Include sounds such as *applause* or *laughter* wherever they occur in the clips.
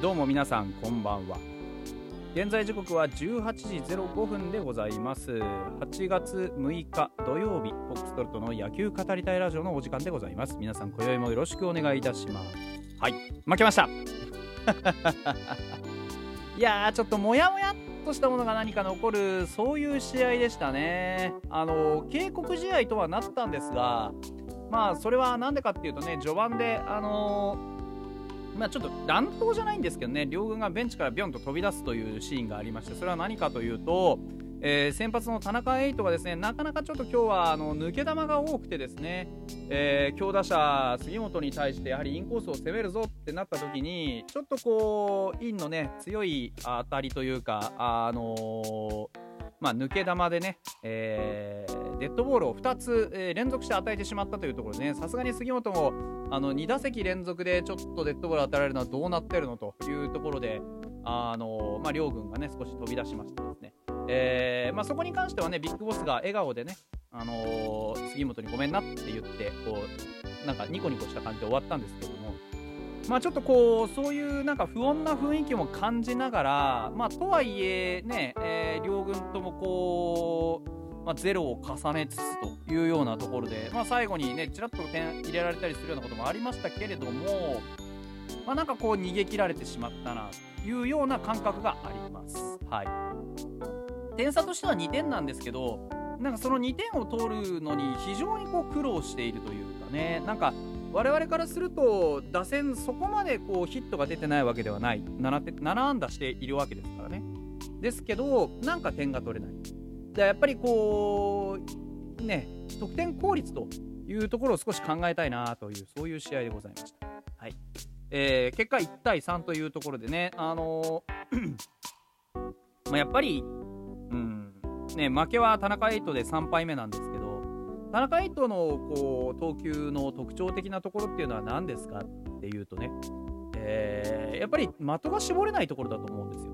どうも皆さんこんばんは。現在時刻は18時05分でございます。8月6日土曜日フォックストロットの野球語りたいラジオのお時間でございます。皆さん今宵もよろしくお願いいたします。はい。負けました。*laughs* いやーちょっとモヤモヤっとしたものが何か残るそういう試合でしたね。あの警告試合とはなったんですがまあそれは何でかっていうとね序盤であのー、まあちょっと乱闘じゃないんですけどね両軍がベンチからビョンと飛び出すというシーンがありましてそれは何かというとえー、先発の田中瑛斗がですねなかなかちょっと今日はあの抜け球が多くてですね、えー、強打者杉本に対してやはりインコースを攻めるぞってなった時にちょっとこうインのね強い当たりというかあのーまあ、抜け球でね、えー、デッドボールを2つ、えー、連続して与えてしまったというところでね、さすがに杉本もあの2打席連続でちょっとデッドボール与えられるのはどうなってるのというところで、あのまあ、両軍がね、少し飛び出しましてですね、えーまあ、そこに関してはね、ビッグボスが笑顔でね、あの、杉本にごめんなって言って、こう、なんかニコニコした感じで終わったんですけども、まあ、ちょっとこうそういうなんか不穏な雰囲気も感じながら、まあ、とはいえね、えー、両軍ともこう、まあ、ゼロを重ねつつというようなところで、まあ、最後にねちらっと点入れられたりするようなこともありましたけれども、まあ、なんかこう逃げ切られてしまったなというような感覚があります。はい、点差としては2点なんですけどなんかその2点を取るのに非常にこう苦労しているというかねなんか我々からすると打線そこまでこうヒットが出てないわけではない。7, 7安打しているわけですからね。ですけどなんか点が取れない。でやっぱりこうね得点効率というところを少し考えたいなというそういう試合でございました、はい。えー、結果1対3というところでねあのー *clears throat* まあ、やっぱり、うんね、負けは田中エイトで3敗目なんです田中イトのこう投球の特徴的なところっていうのは何ですかっていうとね、えー、やっぱり的が絞れないところだと思うんですよ。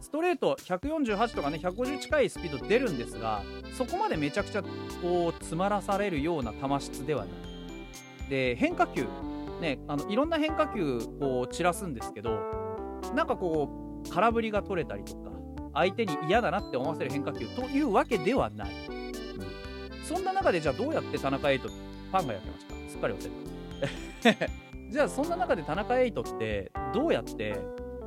ストレート148とかね150近いスピード出るんですがそこまでめちゃくちゃこう詰まらされるような球質ではない。で変化球ねあのいろんな変化球こう散らすんですけどなんかこう空振りが取れたりとか相手に嫌だなって思わせる変化球というわけではない。そんな中でじゃあどうやって田中エイトファンがやってました？すっかり忘れた。*laughs* じゃあそんな中で田中エイトってどうやって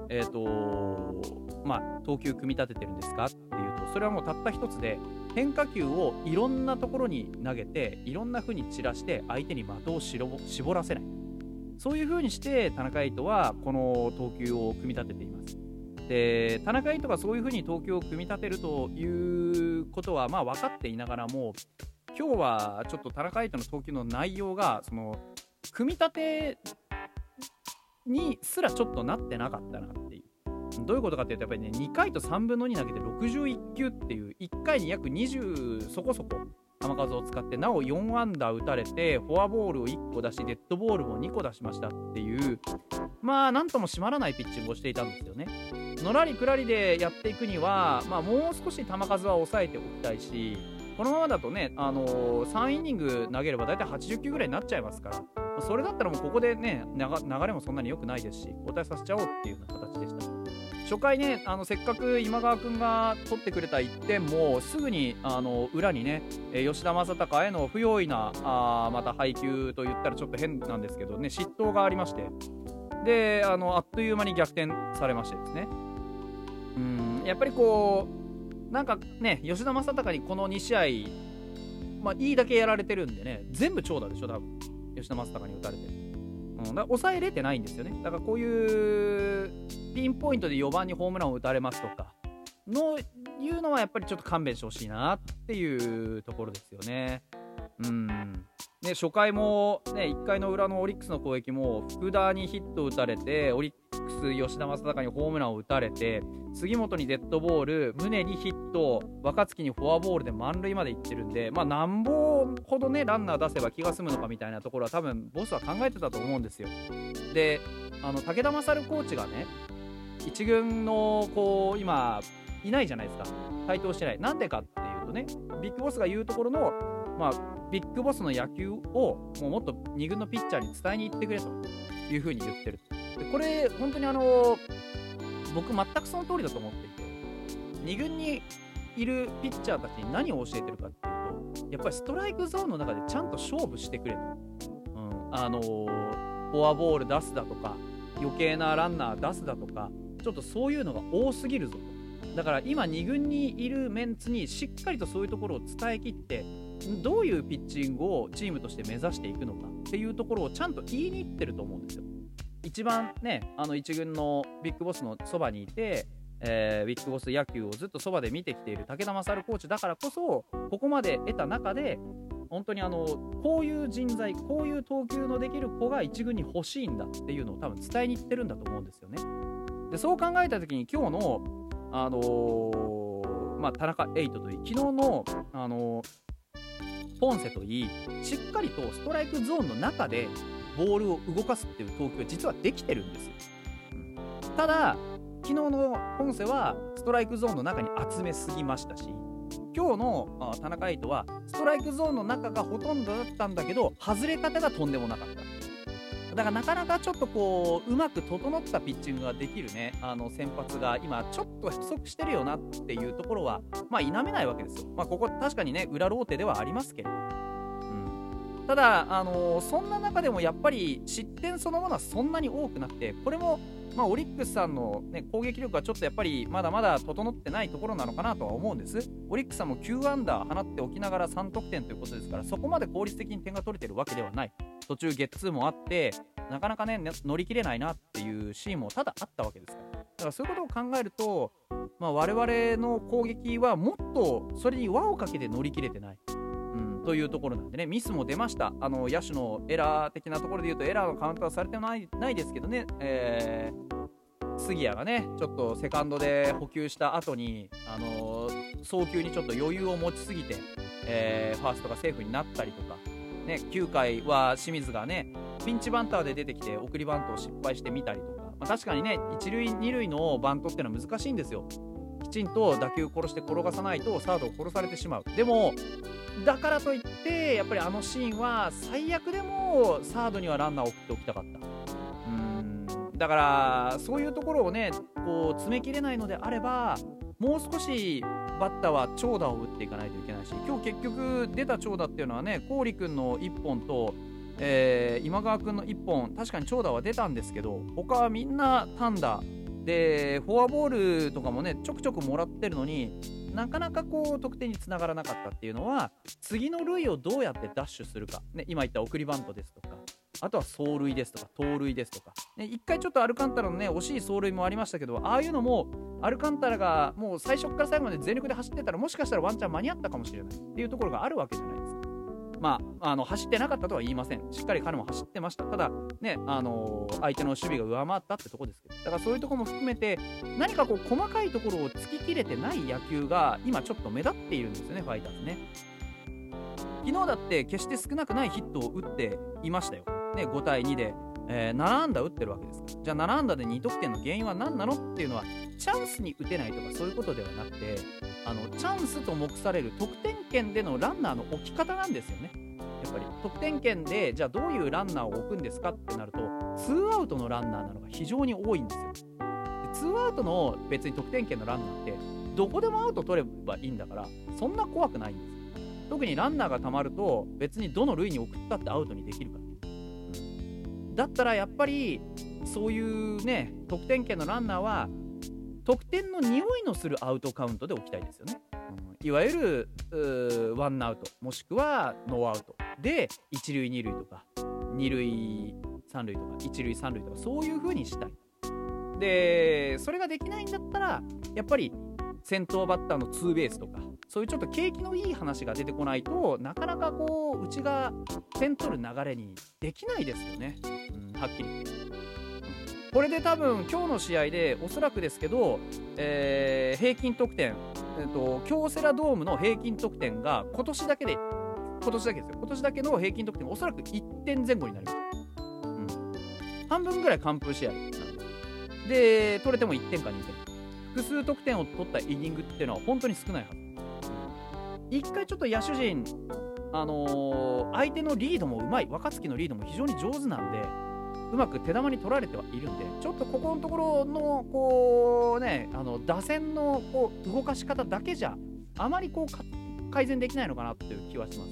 えっ、ー、とまあ投球組み立ててるんですかっていうとそれはもうたった一つで変化球をいろんなところに投げていろんな風に散らして相手に的を絞らせない。そういう風にして田中エイトはこの投球を組み立てています。で田中エイトがそういう風に投球を組み立てるということはまあ分かっていながらも今日はちょっと田中愛斗の投球の内容がその組み立てにすらちょっとなってなかったなっていう。どういうことかっていうとやっぱりね2回と3分の2投げて61球っていう1回に約20そこそこ球数を使ってなお4安打打たれてフォアボールを1個出しデッドボールも2個出しましたっていうまあなんとも締まらないピッチングをしていたんですよねのらりくらりでやっていくには、まあ、もう少し球数は抑えておきたいしこのままだとね、あのー、3イニング投げれば大体80球ぐらいになっちゃいますから、それだったらもうここでね、流れもそんなに良くないですし、交代させちゃおうっていうような形でした。初回ね、あのせっかく今川君が取ってくれた1点も、すぐにあの裏にね、吉田正尚への不用意なあまた配球と言ったらちょっと変なんですけどね、失投がありまして、であのあっという間に逆転されましてですね。うんやっぱりこうなんかね、吉田正尚にこの2試合、まあ、いいだけやられてるんでね、全部長打でしょ、多分吉田正尚に打たれてる。うん、だから抑えれてないんですよね。だからこういうピンポイントで4番にホームランを打たれますとか、のいうのはやっぱりちょっと勘弁してほしいなっていうところですよね。うん。ね、初回も、ね、1回の裏のオリックスの攻撃も福田にヒット打たれてオリックス吉田正尚にホームランを打たれて杉本にデッドボール宗にヒット若月にフォアボールで満塁までいってるんで、まあ、なんぼほどねランナー出せば気が済むのかみたいなところは多分ボスは考えてたと思うんですよ。であの武田勝コーチがね1軍のこう今いないじゃないですか。台頭してない。なんでかっていうとねビッグボスが言うところのまあビッグボスの野球をもうもっと2軍のピッチャーに伝えに行ってくれというふうに言ってる。でこれ本当にあの僕全くその通りだと思っていて2軍にいるピッチャーたちに何を教えてるかっていうとやっぱりストライクゾーンの中でちゃんと勝負してくれと、うん、あのフォアボール出すだとか余計なランナー出すだとかちょっとそういうのが多すぎるぞとだから今2軍にいるメンツにしっかりとそういうところを伝えきってどういうピッチングをチームとして目指していくのかっていうところをちゃんと言いに行ってると思うんですよ。一番ねあの1軍のビッグボスのそばにいて、えー、ビッグボス野球をずっとそばで見てきている武田勝コーチだからこそここまで得た中で本当にあのこういう人材こういう投球のできる子が1軍に欲しいんだっていうのを多分伝えに行ってるんだと思うんですよね。でそう考えた時に今日の、あのー、まあ、田中エイトといい昨日の、あのー、ポンセといいしっかりとストライクゾーンの中でボールを動かすっていう投球が実はできてるんですよ。ただ昨日のポンセはストライクゾーンの中に集めすぎましたし今日の田中エイトはストライクゾーンの中がほとんどだったんだけど外れ方がとんでもなかった。だからなかなかちょっとこううまく整ったピッチングができるねあの先発が今ちょっと不足してるよなっていうところはまあ否めないわけですよ。まあここ確かにね裏ローテではありますけれど。ただ、あの、そんな中でもやっぱり失点そのものはそんなに多くなくてこれもまあ、オリックスさんの、ね、攻撃力はちょっとやっぱりまだまだ整ってないところなのかなとは思うんです。オリックスさんも9アンダー放っておきながら3得点ということですから、そこまで効率的に点が取れてるわけではない。途中ゲッツーもあって、なかなかね、乗り切れないなっていうシーンもただあったわけですから。だからそういうことを考えると、まあ、我々の攻撃はもっとそれに輪をかけて乗り切れてない。というところなんでね、ミスも出ました。あの野手のエラー的なところで言うと、エラーのカウントはされてないないですけどね、えー、杉谷がね、ちょっとセカンドで補給した後に、あのー、送球にちょっと余裕を持ちすぎて、えー、ファーストがセーフになったりとか、ね、9回は清水がね、ピンチバンターで出てきて送りバントを失敗してみたりとか、まあ、確かにね1塁2塁のバントってのは難しいんですよ。きちんと打球殺して転がさないとサードを殺されてしまう。でもだからといってやっぱりあのシーンは最悪でもサードにはランナーを送っておきたかった。うん。だからそういうところをねこう詰めきれないのであればもう少しバッターは長打を打っていかないといけないし今日結局出た長打っていうのはね郡君の1本とえー、今川君の1本確かに長打は出たんですけど他はみんな単打でフォアボールとかもねちょくちょくもらってるのになかなかこう得点につながらなかったっていうのは次の塁をどうやってダッシュするか、ね、今言った送りバントですとかあとは走塁ですとか盗塁ですとか、ね、1回ちょっとアルカンタラのね惜しい走塁もありましたけどああいうのもアルカンタラがもう最初から最後まで全力で走ってたらもしかしたらワンチャン間に合ったかもしれないっていうところがあるわけじゃないですか。まあ、あの走ってなかったとは言いません。しっかり彼も走ってました。ただ、ね、あのー、相手の守備が上回ったってとこですけど、だからそういうとこも含めて、何かこう細かいところを突き切れてない野球が今ちょっと目立っているんですよね、ファイターズね。昨日だって決して少なくないヒットを打っていましたよ。ね、5対2で、えー、7安打打ってるわけですから。じゃあ7安打で2得点の原因は何なのっていうのは、チャンスに打てないとかそういうことではなくて、あのチャンスと目される得点圏でのランナーの置き方なんですよね。やっぱり得点圏でじゃあどういうランナーを置くんですかってなると2アウトのランナーなのが非常に多いんですよ。で2アウトの別に得点圏のランナーってどこでもアウト取ればいいんだからそんな怖くないんです。特にランナーがたまると別にどの塁に送ったってアウトにできるから。だったらやっぱりそういうね得点圏のランナーは得点の匂いのするアウトカウントで置きたいですよね。いわゆるワンアウトもしくはノーアウトで1塁2塁とか2塁3塁とか1塁3塁とかそういう風にしたい。でそれができないんだったらやっぱり先頭バッターのツーベースとかそういうちょっと景気のいい話が出てこないとなかなかこううちが点取る流れにできないですよね、うん、はっきり言って。これで多分今日の試合でおそらくですけど、えー、平均得点、えーと、京セラドームの平均得点が今年だけで今年だけですよ。今年だけの平均得点おそらく1点前後になります、うん、半分ぐらい完封試合なんでで取れても1点か2点。複数得点を取ったイニングっていうのは本当に少ないはず。一回ちょっと野手陣あのー、相手のリードもうまい。若月のリードも非常に上手なんでうまく手玉に取られてはいるんでちょっとここのところのこうねあの打線のこう動かし方だけじゃあまりこう改善できないのかなっていう気はします。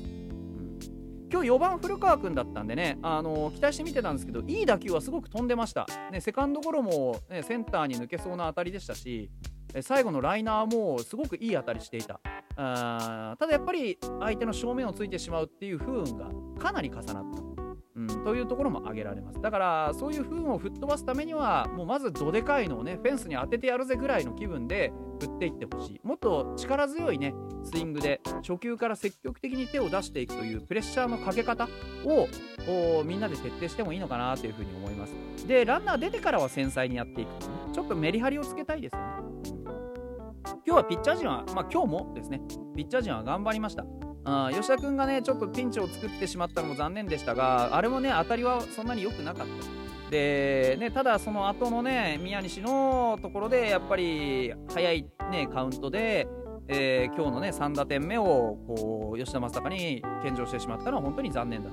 今日4番古川君だったんでね、あの期待して見てたんですけどいい打球はすごく飛んでました、ね、セカンドゴロも、ね、センターに抜けそうな当たりでしたし最後のライナーもすごくいい当たりしていた。あただやっぱり相手の正面をついてしまうっていう不運がかなり重なった。うん、というところも挙げられます。だからそういう不運を吹っ飛ばすためにはもうまずどでかいのをねフェンスに当ててやるぜぐらいの気分で振っていってほしい。もっと力強いねスイングで初球から積極的に手を出していくというプレッシャーのかけ方をみんなで徹底してもいいのかなというふうに思います。でランナー出てからは繊細にやっていくと、ね、ちょっとメリハリをつけたいですよね。今日はピッチャー陣は、まあ、今日もですねピッチャー陣は頑張りました。あ吉田君がねちょっとピンチを作ってしまったのも残念でしたがあれもね当たりはそんなに良くなかった。で、ね、ただその後のね宮西のところでやっぱり早い、ね、カウントで、えー、今日のね3打点目をこう吉田正尚に献上してしまったのは本当に残念だ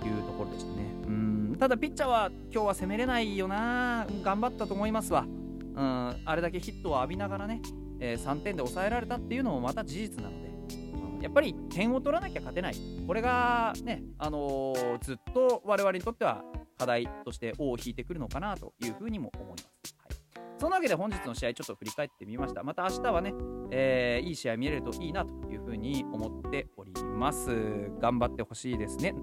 というところでしたね。うん。ただピッチャーは今日は攻めれないよな。頑張ったと思いますわ。うん。あれだけヒットを浴びながらね、えー、3点で抑えられたっていうのもまた事実なので。やっぱり点を取らなきゃ勝てないこれがね、あのー、ずっと我々にとっては課題として尾を引いてくるのかなというふうにも思います。はい、そんなわけで本日の試合ちょっと振り返ってみました。また明日はね、えー、いい試合見れるといいなというふうに思っております。頑張ってほしいですね。